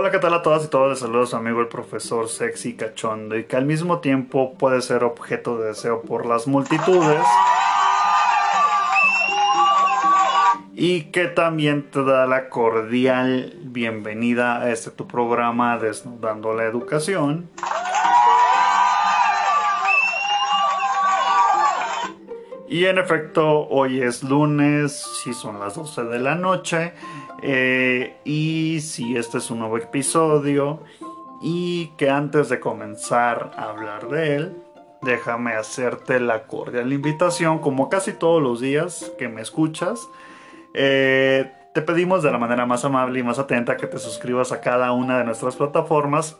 Hola, ¿qué tal a todas y todos? Les saludo a su amigo el profesor Sexy Cachondo y que al mismo tiempo puede ser objeto de deseo por las multitudes y que también te da la cordial bienvenida a este tu programa Desnudando la Educación. Y en efecto, hoy es lunes, si son las 12 de la noche, eh, y si este es un nuevo episodio, y que antes de comenzar a hablar de él, déjame hacerte la cordial invitación, como casi todos los días que me escuchas, eh, te pedimos de la manera más amable y más atenta que te suscribas a cada una de nuestras plataformas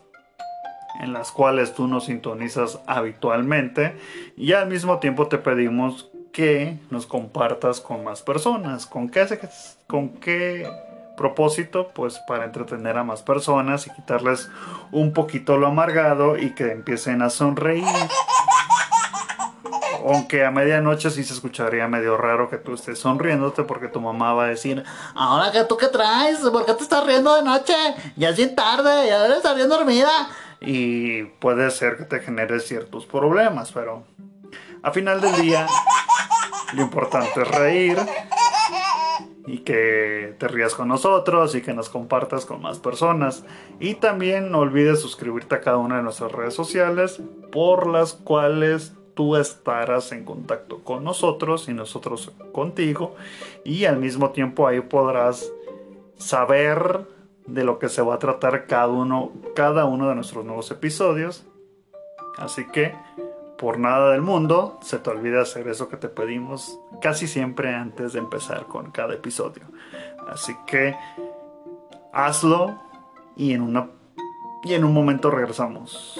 en las cuales tú nos sintonizas habitualmente y al mismo tiempo te pedimos que nos compartas con más personas. ¿Con qué, propósito? Pues para entretener a más personas y quitarles un poquito lo amargado y que empiecen a sonreír. Aunque a medianoche sí se escucharía medio raro que tú estés sonriéndote porque tu mamá va a decir, ahora que tú qué traes, ¿por qué te estás riendo de noche? Ya es bien tarde, ya debes estar bien dormida. Y puede ser que te genere ciertos problemas, pero a final del día lo importante es reír y que te rías con nosotros y que nos compartas con más personas. Y también no olvides suscribirte a cada una de nuestras redes sociales por las cuales tú estarás en contacto con nosotros y nosotros contigo. Y al mismo tiempo ahí podrás saber de lo que se va a tratar cada uno, cada uno de nuestros nuevos episodios. Así que por nada del mundo se te olvide hacer eso que te pedimos casi siempre antes de empezar con cada episodio. Así que hazlo y en, una, y en un momento regresamos.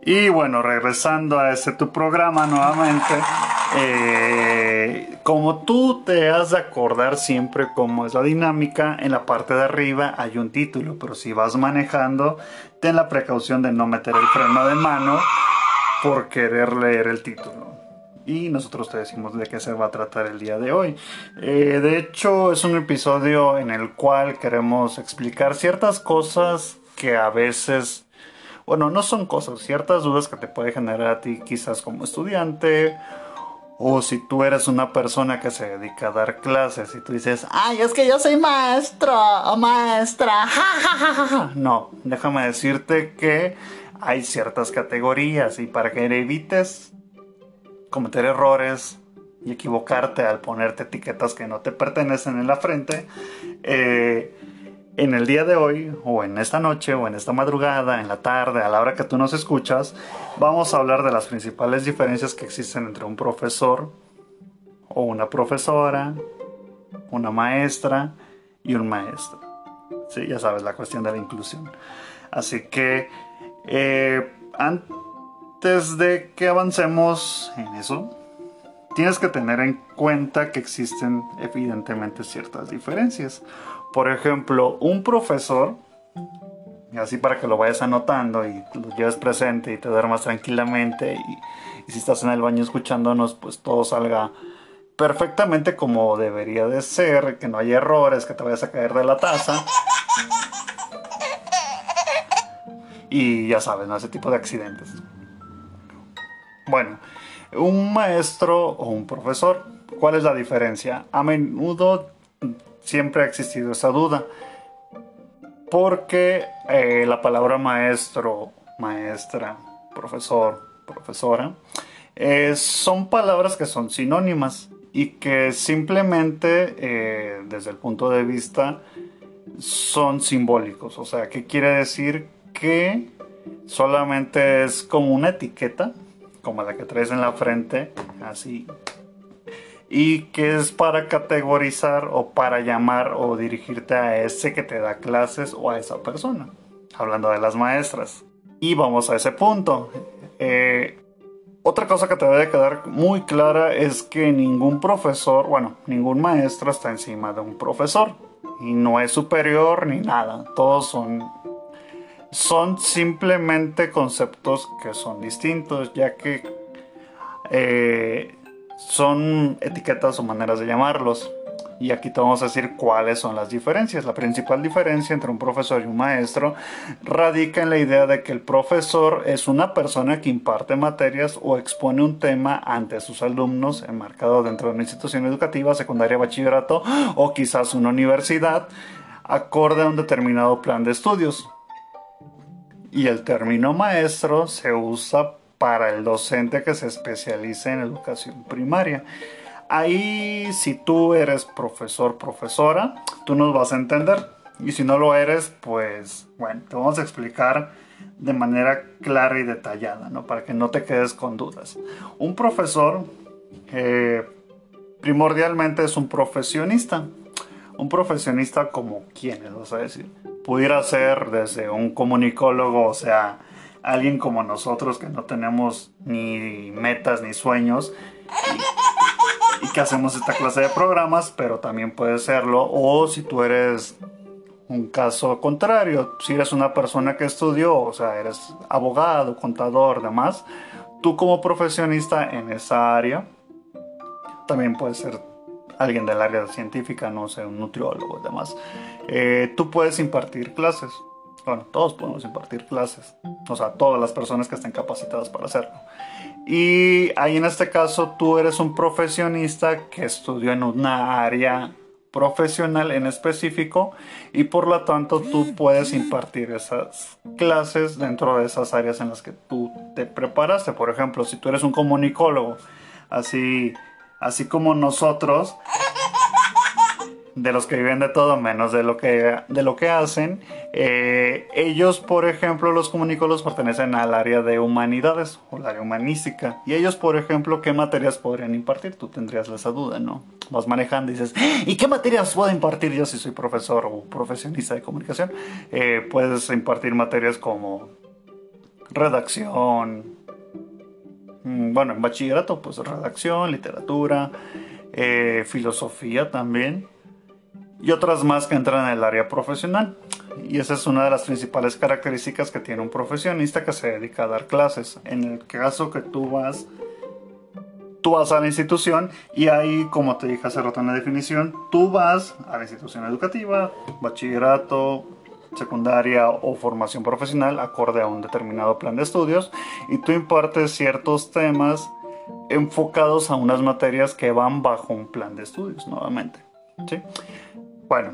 Y bueno, regresando a este tu programa nuevamente, eh, como tú te has de acordar siempre cómo es la dinámica, en la parte de arriba hay un título, pero si vas manejando, ten la precaución de no meter el freno de mano por querer leer el título. Y nosotros te decimos de qué se va a tratar el día de hoy. Eh, de hecho, es un episodio en el cual queremos explicar ciertas cosas que a veces, bueno, no son cosas, ciertas dudas que te puede generar a ti quizás como estudiante o si tú eres una persona que se dedica a dar clases y tú dices, ay, es que yo soy maestro o maestra. no, déjame decirte que hay ciertas categorías y para que evites cometer errores y equivocarte al ponerte etiquetas que no te pertenecen en la frente, eh, en el día de hoy, o en esta noche, o en esta madrugada, en la tarde, a la hora que tú nos escuchas, vamos a hablar de las principales diferencias que existen entre un profesor o una profesora, una maestra y un maestro. Sí, ya sabes, la cuestión de la inclusión. Así que eh, antes de que avancemos en eso, tienes que tener en cuenta que existen evidentemente ciertas diferencias. Por ejemplo, un profesor, y así para que lo vayas anotando y lo lleves presente y te duermas tranquilamente y, y si estás en el baño escuchándonos, pues todo salga perfectamente como debería de ser, que no haya errores, que te vayas a caer de la taza. Y ya sabes, ¿no? ese tipo de accidentes. Bueno, un maestro o un profesor, ¿cuál es la diferencia? A menudo siempre ha existido esa duda. Porque eh, la palabra maestro, maestra, profesor, profesora, eh, son palabras que son sinónimas y que simplemente eh, desde el punto de vista son simbólicos. O sea, ¿qué quiere decir? Que solamente es como una etiqueta, como la que traes en la frente, así. Y que es para categorizar o para llamar o dirigirte a ese que te da clases o a esa persona. Hablando de las maestras. Y vamos a ese punto. Eh, otra cosa que te debe quedar muy clara es que ningún profesor, bueno, ningún maestro está encima de un profesor. Y no es superior ni nada. Todos son son simplemente conceptos que son distintos, ya que eh, son etiquetas o maneras de llamarlos. Y aquí te vamos a decir cuáles son las diferencias. La principal diferencia entre un profesor y un maestro radica en la idea de que el profesor es una persona que imparte materias o expone un tema ante sus alumnos enmarcado dentro de una institución educativa, secundaria, bachillerato o quizás una universidad, acorde a un determinado plan de estudios. Y el término maestro se usa para el docente que se especialice en educación primaria. Ahí si tú eres profesor, profesora, tú nos vas a entender. Y si no lo eres, pues bueno, te vamos a explicar de manera clara y detallada, ¿no? Para que no te quedes con dudas. Un profesor eh, primordialmente es un profesionista. Un profesionista como quienes, vas a decir. Pudiera ser desde un comunicólogo, o sea, alguien como nosotros que no tenemos ni metas ni sueños y, que hacemos esta clase de programas, pero también puede serlo. O si tú eres un caso contrario, si eres una persona que estudió, o sea, eres abogado, contador, demás, tú como profesionista en esa área, también puedes ser alguien del área científica, no sé, un nutriólogo, demás, eh, tú puedes impartir clases. Bueno, todos podemos impartir clases, o sea, todas las personas que estén capacitadas para hacerlo. Y ahí en este caso tú eres un profesionista que estudió en una área profesional en específico y por lo tanto tú puedes impartir esas clases dentro de esas áreas en las que tú te preparaste. Por ejemplo, si tú eres un comunicólogo, así, así como nosotros, de los que viven de todo menos de lo que, de lo que hacen. Eh, ellos, por ejemplo, los comunicólogos pertenecen al área de humanidades o al área humanística. Y ellos, por ejemplo, ¿qué materias podrían impartir? Tú tendrías esa duda, ¿no? Vas manejando y dices, ¿y qué materias puedo impartir yo si soy profesor o profesionista de comunicación? Eh, puedes impartir materias como redacción, bueno, en bachillerato, pues redacción, literatura, eh, filosofía también y otras más que entran en el área profesional. Y esa es una de las principales características que tiene un profesionista que se dedica a dar clases. En el caso que tú vas, tú vas a la institución y ahí, como te dije hace rato en la definición, tú vas a la institución educativa, bachillerato, secundaria o formación profesional acorde a un determinado plan de estudios y tú impartes ciertos temas enfocados a unas materias que van bajo un plan de estudios nuevamente. ¿sí? Bueno,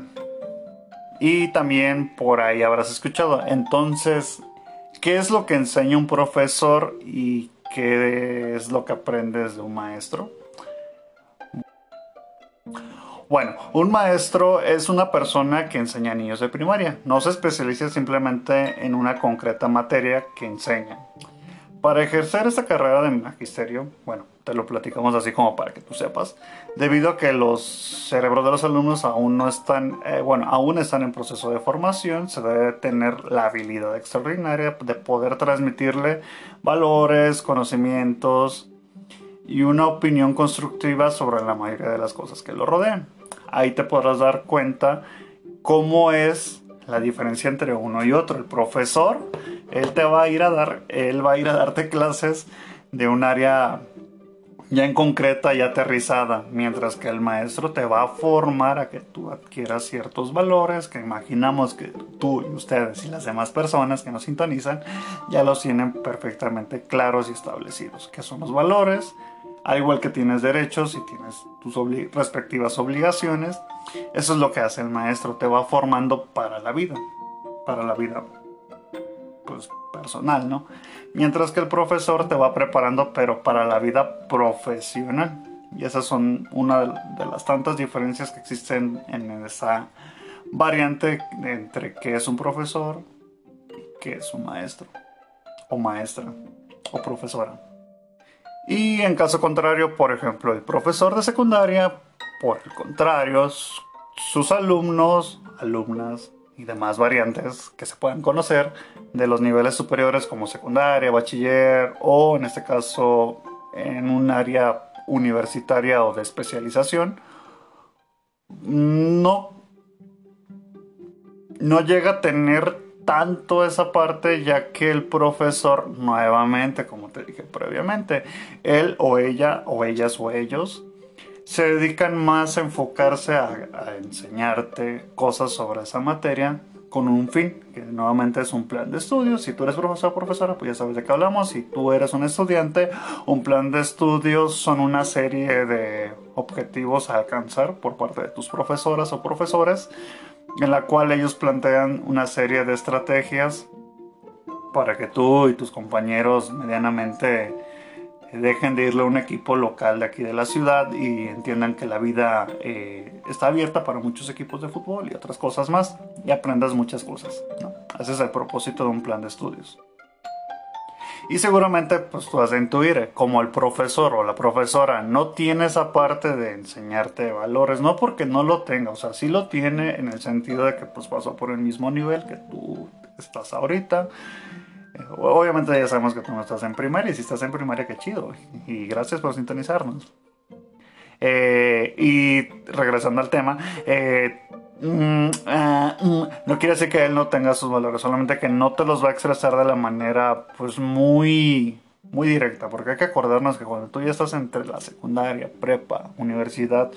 y también por ahí habrás escuchado. Entonces, ¿qué es lo que enseña un profesor y qué es lo que aprendes de un maestro? Bueno, un maestro es una persona que enseña a niños de primaria. No se especializa simplemente en una concreta materia que enseña. Para ejercer esta carrera de magisterio, bueno, te lo platicamos así como para que tú sepas, debido a que los cerebros de los alumnos aún no están, eh, bueno, aún están en proceso de formación, se debe tener la habilidad extraordinaria de poder transmitirle valores, conocimientos y una opinión constructiva sobre la mayoría de las cosas que lo rodean. Ahí te podrás dar cuenta cómo es la diferencia entre uno y otro. El profesor, él te va a ir a dar, él va a ir a darte clases de un área ya en concreta y aterrizada, mientras que el maestro te va a formar a que tú adquieras ciertos valores que imaginamos que tú y ustedes y las demás personas que nos sintonizan ya los tienen perfectamente claros y establecidos, que son los valores, al igual que tienes derechos y tienes tus respectivas obligaciones, eso es lo que hace el maestro, te va formando para la vida, para la vida pues personal, ¿no? Mientras que el profesor te va preparando pero para la vida profesional. Y esas son una de las tantas diferencias que existen en esa variante entre qué es un profesor qué es un maestro o maestra o profesora. Y en caso contrario, por ejemplo, el profesor de secundaria, por el contrario, sus alumnos, alumnas y demás variantes que se puedan conocer de los niveles superiores como secundaria, bachiller o en este caso en un área universitaria o de especialización, no, no llega a tener tanto esa parte ya que el profesor nuevamente, como te dije previamente, él o ella o ellas o ellos se dedican más a enfocarse a, enseñarte cosas sobre esa materia con un fin, que nuevamente es un plan de estudios. Si tú eres profesor o profesora, pues ya sabes de qué hablamos. Si tú eres un estudiante, un plan de estudios son una serie de objetivos a alcanzar por parte de tus profesoras o profesores, en la cual ellos plantean una serie de estrategias para que tú y tus compañeros medianamente dejen de irle a un equipo local de aquí de la ciudad y entiendan que la vida eh, está abierta para muchos equipos de fútbol y otras cosas más y aprendas muchas cosas. Ese es el propósito de un plan de estudios. Y seguramente pues tú vas intuir, como el profesor o la profesora no tiene esa parte de enseñarte valores, no porque no lo tenga, o sea, sí lo tiene en el sentido de que pues pasó por el mismo nivel que tú estás ahorita Obviamente ya sabemos que tú no estás en primaria y si estás en primaria, qué chido. Y gracias por sintonizarnos. Eh, y regresando al tema, eh, mm, ah, mm, no quiere decir que él no tenga sus valores, solamente que no te los va a expresar de la manera pues muy muy directa, porque hay que acordarnos que cuando tú ya estás entre la secundaria, prepa, universidad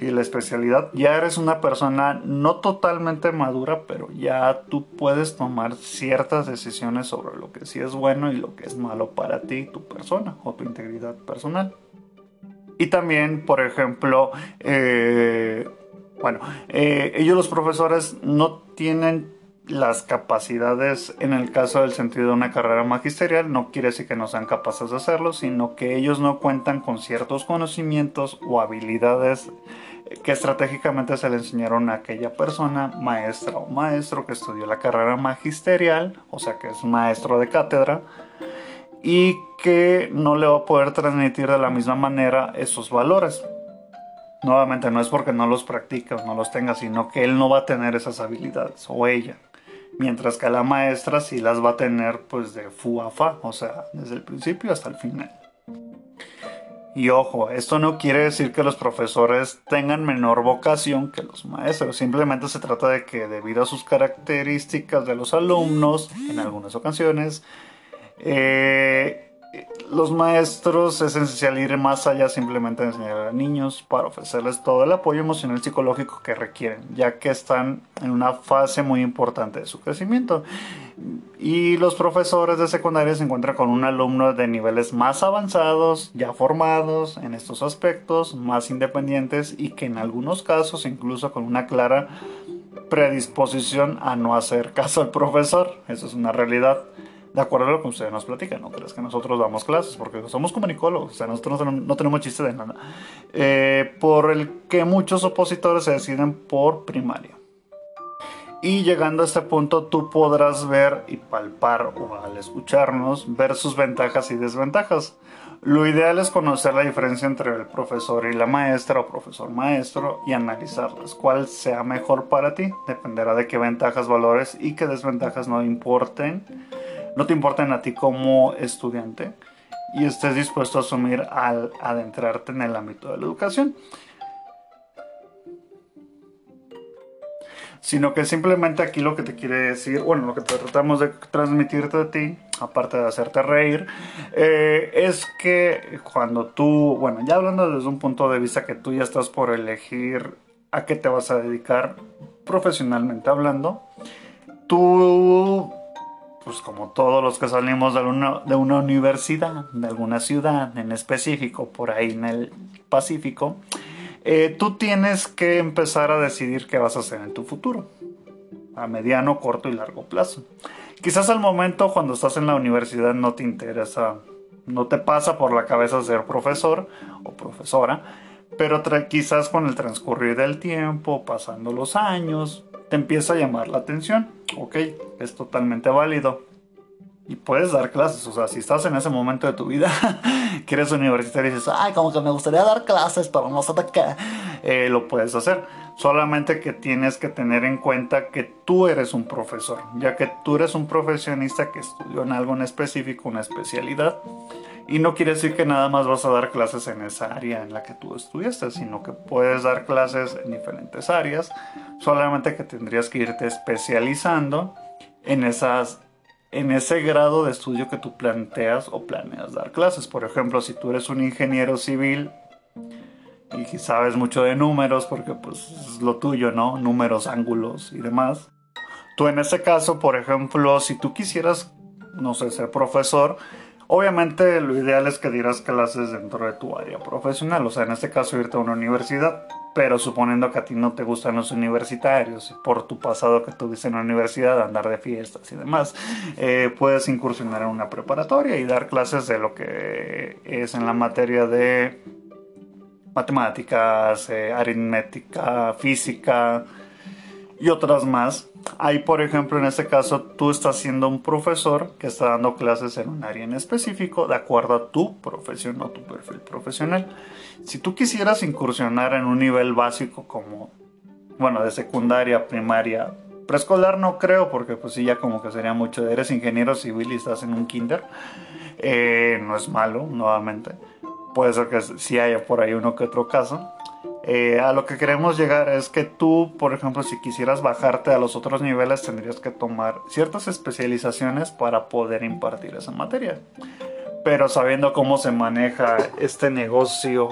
y la especialidad, ya eres una persona no totalmente madura, pero ya tú puedes tomar ciertas decisiones sobre lo que sí es bueno y lo que es malo para ti, tu persona o tu integridad personal. Y también, por ejemplo, eh, bueno, eh, ellos los profesores no tienen las capacidades en el caso del sentido de una carrera magisterial no quiere decir que no sean capaces de hacerlo, sino que ellos no cuentan con ciertos conocimientos o habilidades que estratégicamente se le enseñaron a aquella persona, maestra o maestro que estudió la carrera magisterial, o sea que es maestro de cátedra, y que no le va a poder transmitir de la misma manera esos valores. Nuevamente, no es porque no los practique o no los tenga, sino que él no va a tener esas habilidades o ella mientras que la maestra sí las va a tener pues de fu a fa, o sea, desde el principio hasta el final. Y ojo, esto no quiere decir que los profesores tengan menor vocación que los maestros, simplemente se trata de que debido a sus características de los alumnos, en algunas ocasiones, eh, los maestros es esencial ir más allá simplemente de enseñar a niños para ofrecerles todo el apoyo emocional y psicológico que requieren, ya que están en una fase muy importante de su crecimiento. Y los profesores de secundaria se encuentran con un alumno de niveles más avanzados, ya formados en estos aspectos, más independientes y que en algunos casos incluso con una clara predisposición a no hacer caso al profesor. Eso es una realidad de acuerdo a lo que ustedes nos platican, no crees que nosotros damos clases, porque somos comunicólogos, o sea, nosotros no, tenemos chiste de nada. Eh, por el que muchos opositores se deciden por primaria. Y llegando a este punto, tú podrás ver y palpar, o al escucharnos, ver sus ventajas y desventajas. Lo ideal es conocer la diferencia entre el profesor y la maestra o profesor maestro y analizarlas. Cuál sea mejor para ti dependerá de qué ventajas, valores y qué desventajas no importen no te importen a ti como estudiante y estés dispuesto a asumir al adentrarte en el ámbito de la educación. Sino que simplemente aquí lo que te quiere decir, bueno, lo que tratamos de transmitirte a ti, aparte de hacerte reír, eh, es que cuando tú, bueno, ya hablando desde un punto de vista que tú ya estás por elegir a qué te vas a dedicar profesionalmente hablando, tú pues como todos los que salimos de una, de una universidad, de alguna ciudad en específico, por ahí en el Pacífico, eh, tú tienes que empezar a decidir qué vas a hacer en tu futuro, a mediano, corto y largo plazo. Quizás al momento cuando estás en la universidad no te interesa, no te pasa por la cabeza ser profesor o profesora, pero quizás con el transcurrir del tiempo, pasando los años, te empieza a llamar la atención. Ok, es totalmente válido. Y puedes dar clases, o sea, si estás en ese momento de tu vida que eres universitario y dices, ay, como que me gustaría dar clases, pero no sé de qué, eh, lo puedes hacer. Solamente que tienes que tener en cuenta que tú eres un profesor, ya que tú eres un profesionista que estudió en algo en específico, una especialidad. Y no quiere decir que nada más vas a dar clases en esa área en la que tú estudiaste, sino que puedes dar clases en diferentes áreas, solamente que tendrías que irte especializando en, esas, en ese grado de estudio que tú planteas o planeas dar clases. Por ejemplo, si tú eres un ingeniero civil y sabes mucho de números porque pues es lo tuyo, ¿no? Números, ángulos y demás. Tú en este caso, por ejemplo, si tú quisieras, no sé, ser profesor, obviamente lo ideal es que dieras clases dentro de tu área profesional, o sea, en este caso irte a una universidad, pero suponiendo que a ti no te gustan los universitarios, por tu pasado que tuviste en la universidad, andar de fiestas y demás, eh, puedes incursionar en una preparatoria y dar clases de lo que es en la materia de matemáticas, eh, aritmética, física y otras más. Ahí, por ejemplo, en este caso, tú estás siendo un profesor que está dando clases en un área en específico de acuerdo a tu profesión o tu perfil profesional. Si tú quisieras incursionar en un nivel básico como, bueno, de secundaria, primaria, preescolar no creo, porque pues sí, ya como que sería mucho. Eres ingeniero civil y estás en un kinder. Eh, no es malo, nuevamente puede ser que sí haya por ahí uno que otro caso. Eh, a lo que queremos llegar es que tú, por ejemplo, si quisieras bajarte a los otros niveles, tendrías que tomar ciertas especializaciones para poder impartir esa materia. Pero sabiendo cómo se maneja este negocio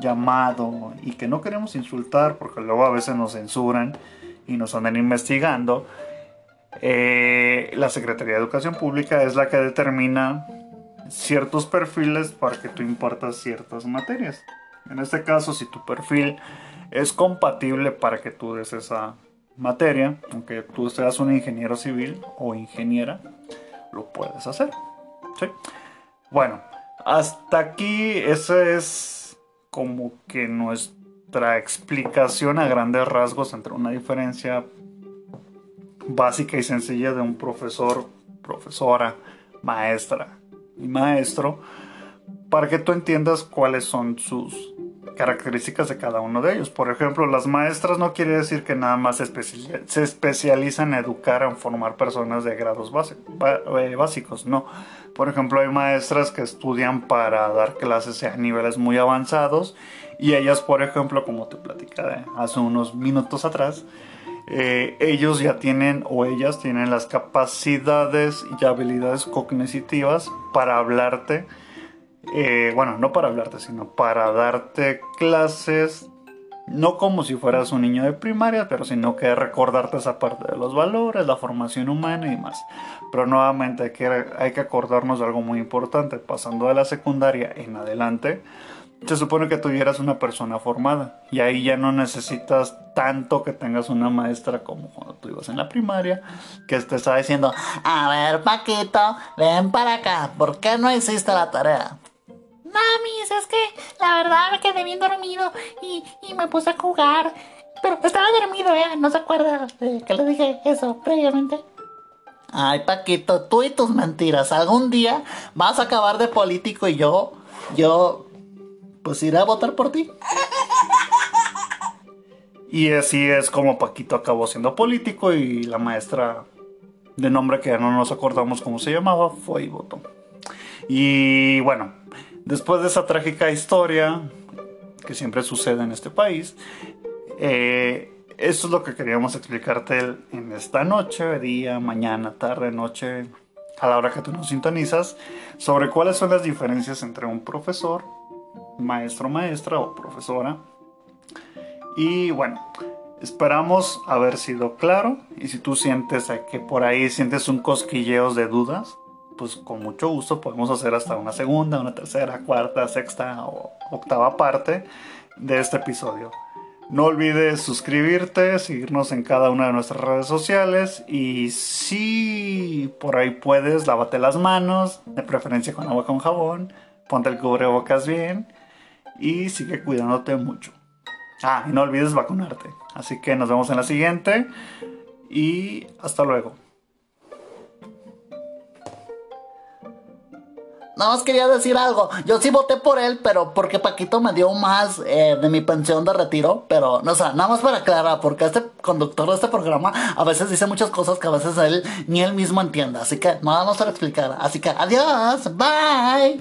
llamado y que no queremos insultar porque luego a veces nos censuran y nos andan investigando, eh, la Secretaría de Educación Pública es la que determina ciertos perfiles para que tú impartas ciertas materias. En este caso, si tu perfil es compatible para que tú des esa materia, aunque tú seas un ingeniero civil o ingeniera, lo puedes hacer. Bueno, hasta aquí esa es como que nuestra explicación a grandes rasgos entre una diferencia básica y sencilla de un profesor, profesora, maestra y maestro para que tú entiendas cuáles son sus características de cada uno de ellos. Por ejemplo, las maestras no quiere decir que nada más se, especializan en educar, en formar personas de grados eh, básicos, no. Por ejemplo, hay maestras que estudian para dar clases a niveles muy avanzados y ellas, por ejemplo, como te platicé hace unos minutos atrás, eh, ellos ya tienen o ellas tienen las capacidades y habilidades cognitivas para hablarte, eh, bueno, no para hablarte, sino para darte clases, no como si fueras un niño de primaria, pero sino que recordarte esa parte de los valores, la formación humana y más. Pero nuevamente hay que, hay que acordarnos de algo muy importante, pasando de la secundaria en adelante se supone que tuvieras una persona formada y ahí ya no necesitas tanto que tengas una maestra como cuando tú ibas en la primaria que te está diciendo, a ver Paquito, ven para acá, ¿por qué no hiciste la tarea? Mami, es que la verdad me quedé bien dormido y, y me puse a jugar, pero estaba dormido, ¿eh? ¿No se acuerda que le dije eso previamente? Ay, Paquito, tú y tus mentiras. Algún día vas a acabar de político y yo, yo pues iré a votar por ti. Y así es como Paquito acabó siendo político y la maestra de nombre que ya no nos acordamos cómo se llamaba fue y votó. Y bueno, después de esa trágica historia que siempre sucede en este país, eh, eso es lo que queríamos explicarte en esta noche, día, mañana, tarde, noche, a la hora que tú nos sintonizas, sobre cuáles son las diferencias entre un profesor maestro, maestra o profesora. Y bueno, esperamos haber sido claro. Y si tú sientes que por ahí sientes un cosquilleo de dudas, pues con mucho gusto podemos hacer hasta una segunda, una tercera, cuarta, sexta o octava parte de este episodio. No olvides suscribirte, seguirnos en cada una de nuestras redes sociales y si por ahí puedes, lávate las manos, de preferencia con agua con jabón, ponte el cubrebocas bien y sigue cuidándote mucho. Ah, y no olvides vacunarte. Así que nos vemos en la siguiente y hasta luego. Nada más quería decir algo. Yo sí voté por él, pero porque Paquito me dio más eh, de mi pensión de retiro. Pero, no sé, nada más para aclarar, porque este conductor de este programa a veces dice muchas cosas que a veces él ni él mismo entiende. Así que nada más para explicar. Así que adiós, bye.